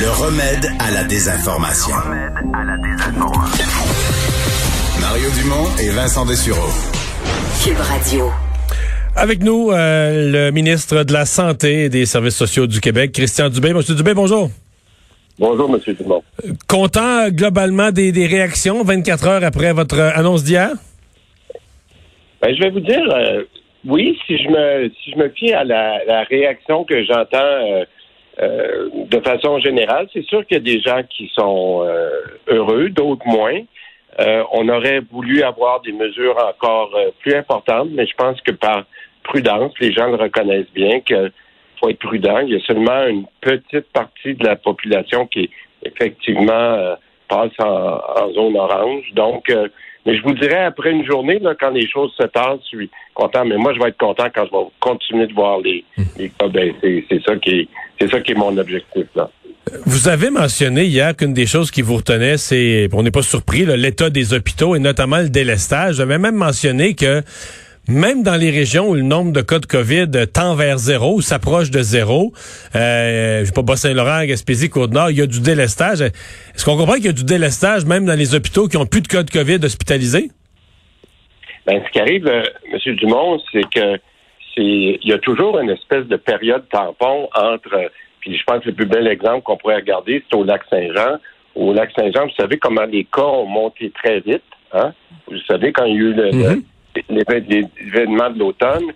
Le remède à la désinformation. Mario Dumont et Vincent Dessureau. Cube Radio. Avec nous, euh, le ministre de la Santé et des Services sociaux du Québec, Christian Dubé. Monsieur Dubé, bonjour. Bonjour, Monsieur Dumont. Content globalement des, des réactions 24 heures après votre annonce d'hier? Ben, je vais vous dire, euh, oui, si je me si je me fie à la, la réaction que j'entends euh, euh, de façon générale, c'est sûr qu'il y a des gens qui sont euh, heureux, d'autres moins. Euh, on aurait voulu avoir des mesures encore plus importantes, mais je pense que par prudence, les gens le reconnaissent bien qu'il faut être prudent. Il y a seulement une petite partie de la population qui effectivement passe en, en, zone orange. Donc, mais je vous dirais, après une journée, là, quand les choses se tassent, je suis content. Mais moi, je vais être content quand je vais continuer de voir les, les cas baisser. C'est ça qui est, c'est ça qui est mon objectif, là. Vous avez mentionné hier qu'une des choses qui vous retenait, c'est, on n'est pas surpris, l'état des hôpitaux et notamment le délestage. J'avais même mentionné que même dans les régions où le nombre de cas de COVID tend vers zéro ou s'approche de zéro, euh, je sais pas, Bas-Saint-Laurent, Gaspésie, Côte-Nord, il y a du délestage. Est-ce qu'on comprend qu'il y a du délestage même dans les hôpitaux qui ont plus de cas de COVID hospitalisés? Ben, ce qui arrive, euh, M. Dumont, c'est que c'est il y a toujours une espèce de période tampon entre puis je pense que le plus bel exemple qu'on pourrait regarder, c'est au lac Saint-Jean. Au lac Saint-Jean, vous savez comment les cas ont monté très vite. Hein? Vous savez, quand il y a eu le, mm-hmm l'événement de l'automne.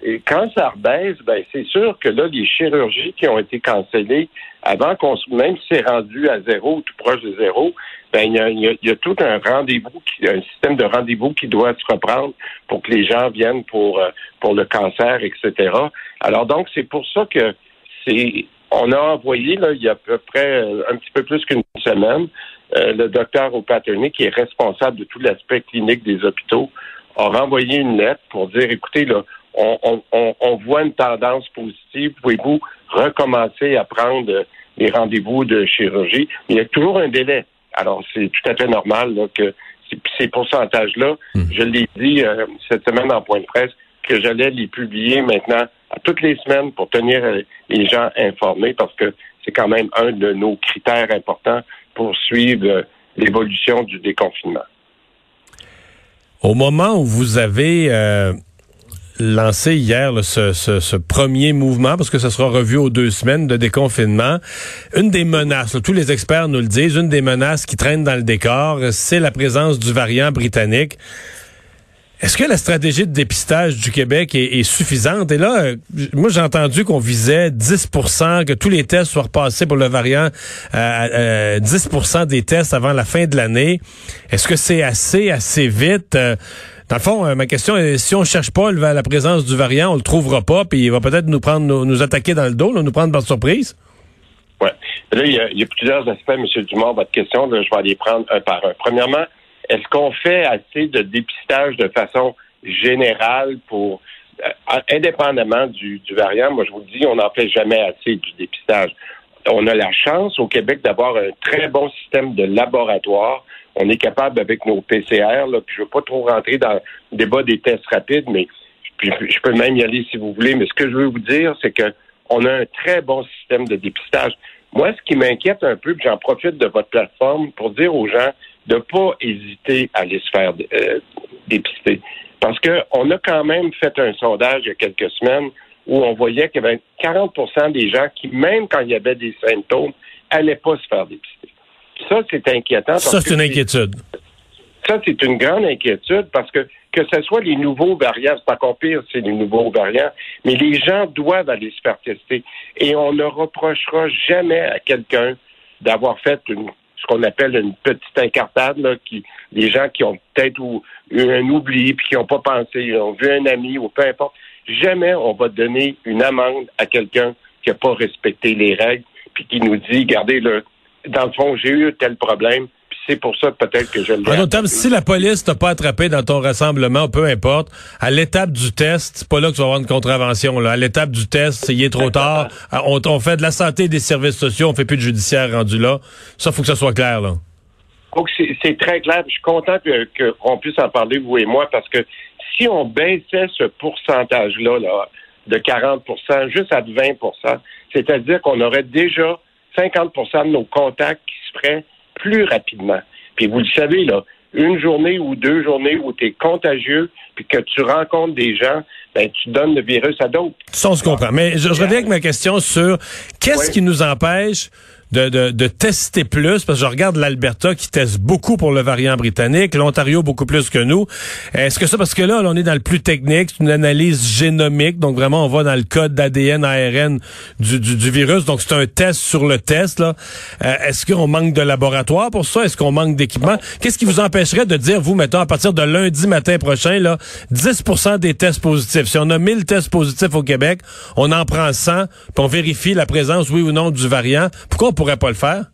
Et quand ça rebaisse, ben c'est sûr que là, les chirurgies qui ont été cancellées, avant qu'on même si c'est rendu à zéro, tout proche de zéro, ben il y a, il y a, tout un rendez-vous, un système de rendez-vous qui doit se reprendre pour que les gens viennent pour euh, pour le cancer, etc. Alors donc c'est pour ça que c'est on a envoyé là, il y a à peu près euh, un petit peu plus qu'une semaine euh, le docteur O'Patterney qui est responsable de tout l'aspect clinique des hôpitaux a renvoyé une lettre pour dire, écoutez, là, on, on, on voit une tendance positive. Pouvez-vous recommencer à prendre les rendez-vous de chirurgie? il y a toujours un délai. Alors, c'est tout à fait normal là, que ces pourcentages-là, hmm. je l'ai dit euh, cette semaine en point de presse, que j'allais les publier maintenant à toutes les semaines pour tenir euh, les gens informés parce que c'est quand même un de nos critères importants pour suivre euh, l'évolution du déconfinement. Au moment où vous avez euh, lancé hier ce, premier mouvement, parce que ça sera revu aux deux semaines de déconfinement, une des menaces, tous les experts nous le disent, une des menaces qui traînent dans le décor, c'est la présence du variant britannique. Est-ce que la stratégie de dépistage du Québec est, suffisante? Et là, euh, moi, j'ai entendu qu'on visait 10% que tous les tests soient repassés pour le variant, euh, 10% euh, des tests avant la fin de l'année. Est-ce que c'est assez, assez vite? Euh, dans le fond, ma question est, si on cherche pas la présence du variant, on le trouvera pas, puis il va peut-être nous prendre, nous, attaquer dans le dos, nous prendre par surprise? Oui. Là, il y, a, plusieurs aspects, M. Dumont, votre question. je vais aller prendre un par un. Premièrement, est-ce qu'on fait assez de dépistage de façon générale pour, euh, indépendamment du, variant? Moi, je vous dis, on n'en fait jamais assez du dépistage. On a la chance au Québec d'avoir un très bon système de laboratoire. On est capable avec nos PCR, là, puis je ne veux pas trop rentrer dans le débat des tests rapides, mais je peux même y aller si vous voulez. Mais ce que je veux vous dire, c'est que on a un très bon système de dépistage. Moi, ce qui m'inquiète un peu, puis j'en profite de votre plateforme pour dire aux gens, de ne pas hésiter à aller se faire euh, dépister. Parce qu'on a quand même fait un sondage il y a quelques semaines où on voyait qu'il y avait 40 des gens qui, même quand il y avait des symptômes, n'allaient pas se faire dépister. Ça, c'est inquiétant. Ça, c'est une inquiétude. Ça, c'est une grande inquiétude parce que que ce soit les nouveaux variants, c'est encore pire, c'est les nouveaux variants, mais les gens doivent aller se faire tester. Et on ne reprochera jamais à quelqu'un d'avoir fait une ce qu'on appelle une petite incartade, là, qui, les gens qui ont peut-être eu un oubli, puis qui n'ont pas pensé, ils ont vu un ami ou peu importe. Jamais on va donner une amende à quelqu'un qui n'a pas respecté les règles, puis qui nous dit, regardez, là, dans le fond, j'ai eu tel problème, c'est pour ça peut-être que je le si la police t'a pas attrapé dans ton rassemblement, peu importe, à l'étape du test, c'est pas là que tu vas avoir une contravention. Là. À l'étape du test, il est trop tard. On, on, fait de la santé et des services sociaux, on fait plus de judiciaire rendu là. Ça, faut que ça soit clair. là. C'est très clair. Je suis content qu'on puisse en parler, vous et moi, parce que si on baissait ce pourcentage-là là, de 40% juste à 20% c'est-à-dire qu'on aurait déjà 50% de nos contacts qui se feraient plus rapidement. Puis vous le savez, là, une journée ou deux journées où tu es contagieux, puis que tu rencontres des gens, ben, tu donnes le virus à d'autres. Ça, on se comprend. Mais je, reviens avec ma question sur qu'est-ce qui nous empêche de, de, tester plus, parce que je regarde l'Alberta qui teste beaucoup pour le variant britannique, l'Ontario beaucoup plus que nous. Est-ce que ça, parce que là, on est dans le plus technique, c'est une analyse génomique, donc vraiment on va dans le code d'ADN, ARN du, du, virus, donc c'est un test sur le test. là. Euh, Est-ce qu'on manque de laboratoire pour ça? Est-ce qu'on manque d'équipement? Qu'est-ce qui vous empêcherait de dire, vous, mettons, à partir de lundi matin prochain, là, 10% des tests positifs? Si on a 1000 tests positifs au Québec, on en prend 100, puis on vérifie la présence, oui ou non, du variant. Pourquoi pourrait pas le faire?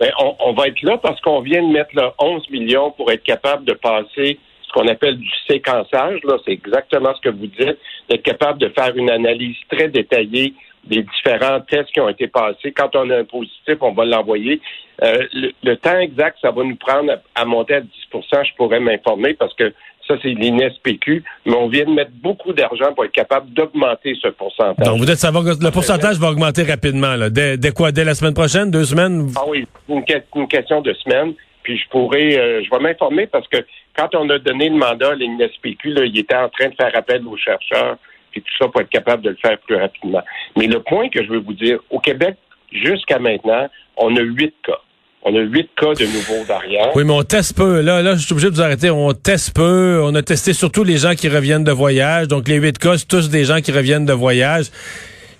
Ben, on, va être là parce qu'on vient de mettre là, 11 millions pour être capable de passer ce qu'on appelle du séquençage. Là, c'est exactement ce que vous dites, d'être capable de faire une analyse très détaillée des différents tests qui ont été passés. Quand on a un positif, on va l'envoyer. Euh, le, temps exact, ça va nous prendre à monter à 10% je pourrais m'informer parce que ça, c'est l'INSPQ. Mais on vient de mettre beaucoup d'argent pour être capable d'augmenter ce pourcentage. Donc, vous êtes savoir que le pourcentage va augmenter rapidement. Là. Dès, quoi? Dès la semaine prochaine? Deux semaines? Ah oui, une, une question de semaine. Puis je pourrais, euh, je vais m'informer parce que quand on a donné le mandat à l'INSPQ, là, il était en train de faire appel aux chercheurs, puis tout ça pour être capable de le faire plus rapidement. Mais le point que je veux vous dire, au Québec, jusqu'à maintenant, on a huit cas. On a huit cas de nouveaux variants. Oui, mais on teste peu. Là, là, je suis obligé de vous arrêter. On teste peu. On a testé surtout les gens qui reviennent de voyage. Donc, les huit cas, c'est tous des gens qui reviennent de voyage.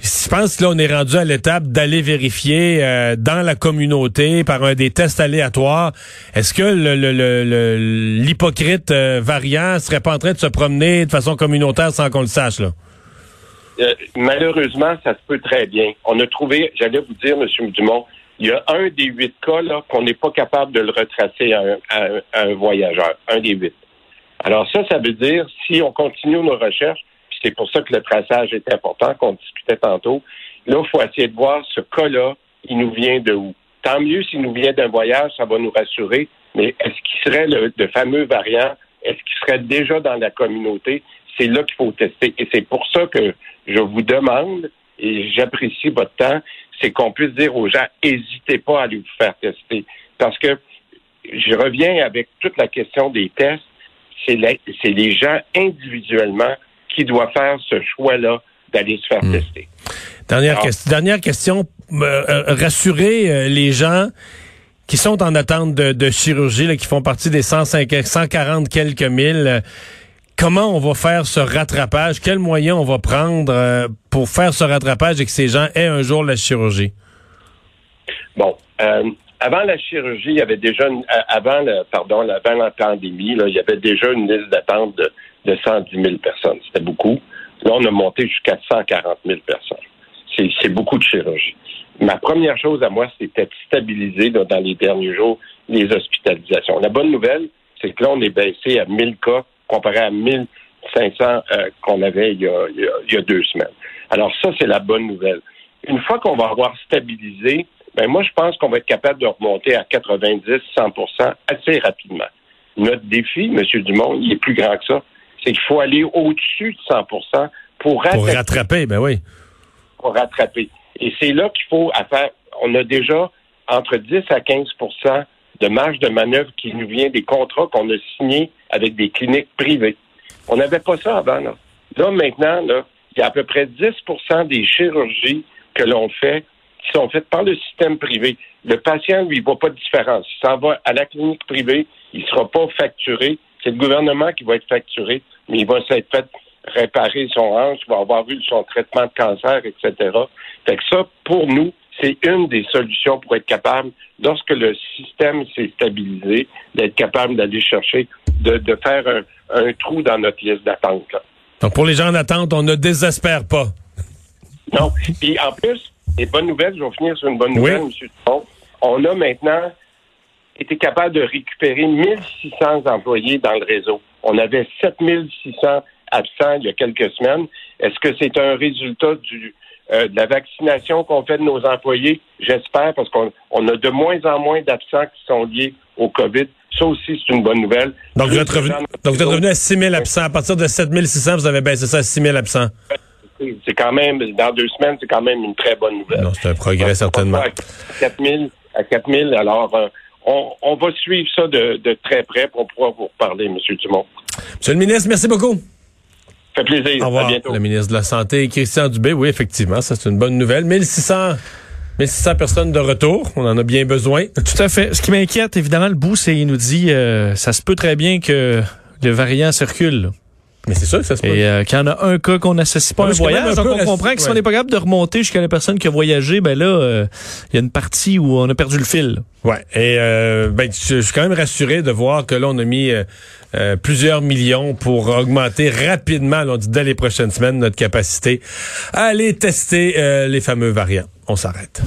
Je pense que là, on est rendu à l'étape d'aller vérifier euh, dans la communauté par un des tests aléatoires. Est-ce que l'hypocrite le, le, euh, variant serait pas en train de se promener de façon communautaire sans qu'on le sache, là? Euh, malheureusement, ça se peut très bien. On a trouvé, j'allais vous dire, M. Dumont, il y a un des huit cas qu'on n'est pas capable de le retracer à un, voyageur, un des huit. Alors ça, ça veut dire, si on continue nos recherches, puis c'est pour ça que le traçage est important, qu'on discutait tantôt, là, il faut essayer de voir ce cas-là, il nous vient de où. Tant mieux s'il nous vient d'un voyage, ça va nous rassurer, mais est-ce qu'il serait le, fameux variant, est-ce qu'il serait déjà dans la communauté? C'est là qu'il faut tester. Et c'est pour ça que je vous demande, et j'apprécie votre temps, c'est qu'on puisse dire aux gens, n'hésitez pas à aller vous faire tester. Parce que je reviens avec toute la question des tests, c'est les gens individuellement qui doivent faire ce choix-là d'aller se faire hmm. tester. Dernière, question, dernière question, euh, euh, rassurer euh, les gens qui sont en attente de, chirurgie, qui font partie des 150, 140 quelques mille comment on va faire ce rattrapage? Quels moyens on va prendre euh, pour faire ce rattrapage et que ces gens aient un jour la chirurgie? Bon, euh, avant la chirurgie, il y avait déjà, une, euh, avant, pardon, avant la pandémie, il y avait déjà une liste d'attente de, de 110 000 personnes. C'était beaucoup. Là, on a monté jusqu'à 140 000 personnes. C'est beaucoup de chirurgie. Ma première chose à moi, c'était de stabiliser dans les derniers jours les hospitalisations. La bonne nouvelle, c'est que là, on est baissé à 1000 cas comparé à 1500 euh, qu'on avait il y, a, deux semaines. Alors ça, c'est la bonne nouvelle. Une fois qu'on va avoir stabilisé, ben moi, je pense qu'on va être capable de remonter à 90-100% assez rapidement. Notre défi, M. Dumont, il est plus grand que ça. C'est qu'il faut aller au-dessus de 100 pour rattraper. Pour rattraper, ben oui. Pour rattraper. Et c'est là qu'il faut faire. On a déjà entre 10 à 15 de marge de manœuvre qui nous vient des contrats qu'on a signés avec des cliniques privées. On n'avait pas ça avant. Là, maintenant, il y a à peu près 10% des chirurgies que l'on fait qui sont faites par le système privé. Le patient, lui, ne voit pas de différence. Il s'en va à la clinique privée, il ne sera pas facturé. C'est le gouvernement qui va être facturé, mais il va s'être fait réparer son hanche, va avoir eu son traitement de cancer, etc. Fait que ça, pour nous, c'est une des solutions pour être capable, lorsque le système s'est stabilisé, d'être capable d'aller chercher, de, faire un, trou dans notre liste d'attente. Donc, pour les gens en attente, on ne désespère pas. Non. Puis, en plus, les bonnes nouvelles, je vais finir sur une bonne nouvelle, M. Dupont. On a maintenant été capable de récupérer 1600 employés dans le réseau. On avait 7600 absents il y a quelques semaines. Est-ce que c'est un résultat du, euh, de la vaccination qu'on fait de nos employés, j'espère, parce qu'on a de moins en moins d'absents qui sont liés au COVID. Ça aussi, c'est une bonne nouvelle. Donc, vous êtes, revenu, donc vous êtes revenu à 6 000 absents. À partir de 7 600, vous avez baissé ça à 6 000 absents. c'est quand même, dans deux semaines, c'est quand même une très bonne nouvelle. C'est un progrès, certainement. À 4000, à 4000. Alors, euh, on, on, va suivre ça de, de très près pour pouvoir vous reparler, M. Dumont. Monsieur le ministre, merci beaucoup. Ça fait plaisir. Au revoir. À bientôt. Le ministre de la Santé, Christian Dubé. Oui, effectivement, ça, c'est une bonne nouvelle. 1600 1600 personnes de retour, on en a bien besoin. Tout à fait. Ce qui m'inquiète, évidemment, le bout, c'est il nous dit euh, ça se peut très bien que le variant circule. Mais c'est sûr que ça se peut. Et euh, quand on a un cas qu'on n'associe pas à un voyage, donc on comprend que si on n'est pas capable de remonter jusqu'à la personne qui a voyagé, ben là, euh, il y a une partie où on a perdu le fil. Ouais. Et euh, ben, je, suis quand même rassuré de voir que là, on a mis plusieurs millions pour augmenter rapidement, on dit dès les prochaines semaines, notre capacité à aller tester les fameux variants. On s'arrête.